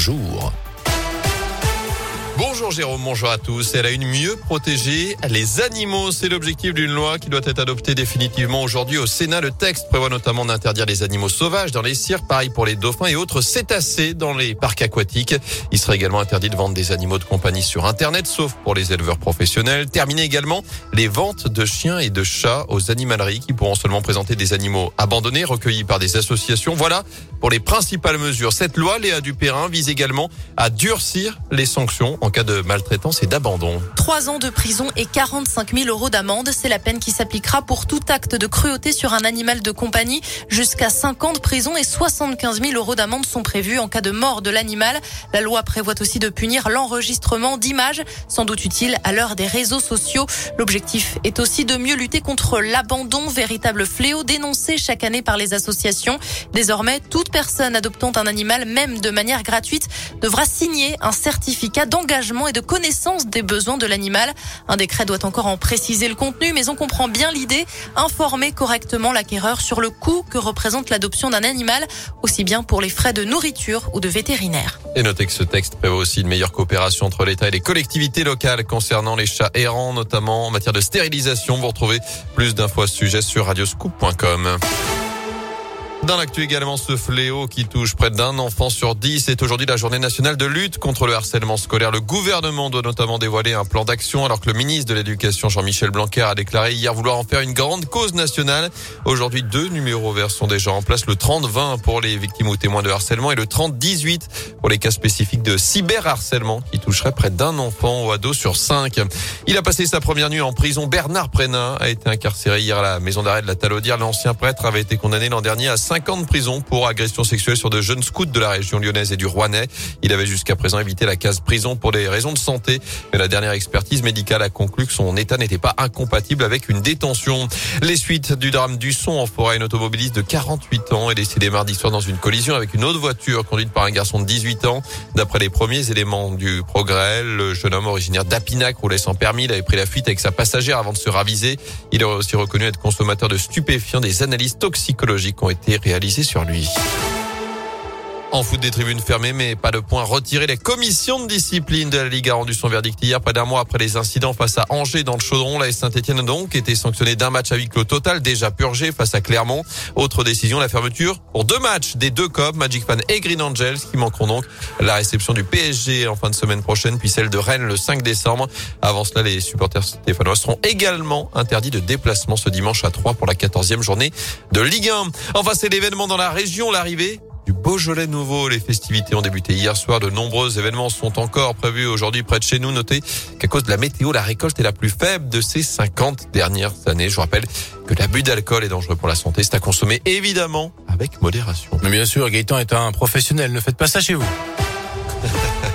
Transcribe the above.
bonjour. Bonjour Jérôme, bonjour à tous. Elle a une mieux protéger les animaux. C'est l'objectif d'une loi qui doit être adoptée définitivement aujourd'hui au Sénat. Le texte prévoit notamment d'interdire les animaux sauvages dans les cirques, pareil pour les dauphins et autres cétacés dans les parcs aquatiques. Il sera également interdit de vendre des animaux de compagnie sur Internet, sauf pour les éleveurs professionnels. Terminer également les ventes de chiens et de chats aux animaleries qui pourront seulement présenter des animaux abandonnés, recueillis par des associations. Voilà pour les principales mesures. Cette loi, Léa Dupérin, vise également à durcir les sanctions cas de maltraitance et d'abandon. Trois ans de prison et 45 000 euros d'amende, c'est la peine qui s'appliquera pour tout acte de cruauté sur un animal de compagnie. Jusqu'à 5 ans de prison et 75 000 euros d'amende sont prévus en cas de mort de l'animal. La loi prévoit aussi de punir l'enregistrement d'images, sans doute utile à l'heure des réseaux sociaux. L'objectif est aussi de mieux lutter contre l'abandon, véritable fléau dénoncé chaque année par les associations. Désormais, toute personne adoptant un animal, même de manière gratuite, devra signer un certificat d'engagement et de connaissance des besoins de l'animal. Un décret doit encore en préciser le contenu, mais on comprend bien l'idée. Informer correctement l'acquéreur sur le coût que représente l'adoption d'un animal, aussi bien pour les frais de nourriture ou de vétérinaire. Et notez que ce texte prévoit aussi une meilleure coopération entre l'État et les collectivités locales concernant les chats errants, notamment en matière de stérilisation. Vous retrouvez plus d'infos à ce sujet sur radioscoop.com. Dans l'actu également, ce fléau qui touche près d'un enfant sur dix est aujourd'hui la journée nationale de lutte contre le harcèlement scolaire. Le gouvernement doit notamment dévoiler un plan d'action alors que le ministre de l'Éducation Jean-Michel Blanquer a déclaré hier vouloir en faire une grande cause nationale. Aujourd'hui, deux numéros verts sont déjà en place. Le 30-20 pour les victimes ou témoins de harcèlement et le 30-18 pour les cas spécifiques de cyberharcèlement qui toucherait près d'un enfant ou ado sur cinq. Il a passé sa première nuit en prison. Bernard Prénin a été incarcéré hier à la maison d'arrêt de la Talaudière. L'ancien prêtre avait été condamné l'an dernier à 5 ans de prison pour agression sexuelle sur de jeunes scouts de la région lyonnaise et du Rouennais. Il avait jusqu'à présent évité la case prison pour des raisons de santé, mais la dernière expertise médicale a conclu que son état n'était pas incompatible avec une détention. Les suites du drame du son en forêt, une automobiliste de 48 ans est décédée mardi soir dans une collision avec une autre voiture conduite par un garçon de 18 ans. D'après les premiers éléments du progrès, le jeune homme originaire d'Apinac roulait sans permis. Il avait pris la fuite avec sa passagère avant de se raviser. Il aurait aussi reconnu être consommateur de stupéfiants. Des analyses toxicologiques ont été réalisées sur lui. En foot des tribunes fermées, mais pas de point retiré. Les commissions de discipline de la Ligue a rendu son verdict hier, près d'un mois après les incidents face à Angers dans le Chaudron. La Saint-Etienne a donc été sanctionné d'un match à huis clos total, déjà purgé face à Clermont. Autre décision, la fermeture pour deux matchs des deux COP, Magic Fan et Green Angels, qui manqueront donc la réception du PSG en fin de semaine prochaine, puis celle de Rennes le 5 décembre. Avant cela, les supporters stéphanois seront également interdits de déplacement ce dimanche à 3 pour la 14e journée de Ligue 1. Enfin, c'est l'événement dans la région, l'arrivée Beaujolais nouveau. Les festivités ont débuté hier soir. De nombreux événements sont encore prévus aujourd'hui près de chez nous. Notez qu'à cause de la météo, la récolte est la plus faible de ces 50 dernières années. Je vous rappelle que l'abus d'alcool est dangereux pour la santé. C'est à consommer évidemment avec modération. Mais bien sûr, Gaëtan est un professionnel. Ne faites pas ça chez vous.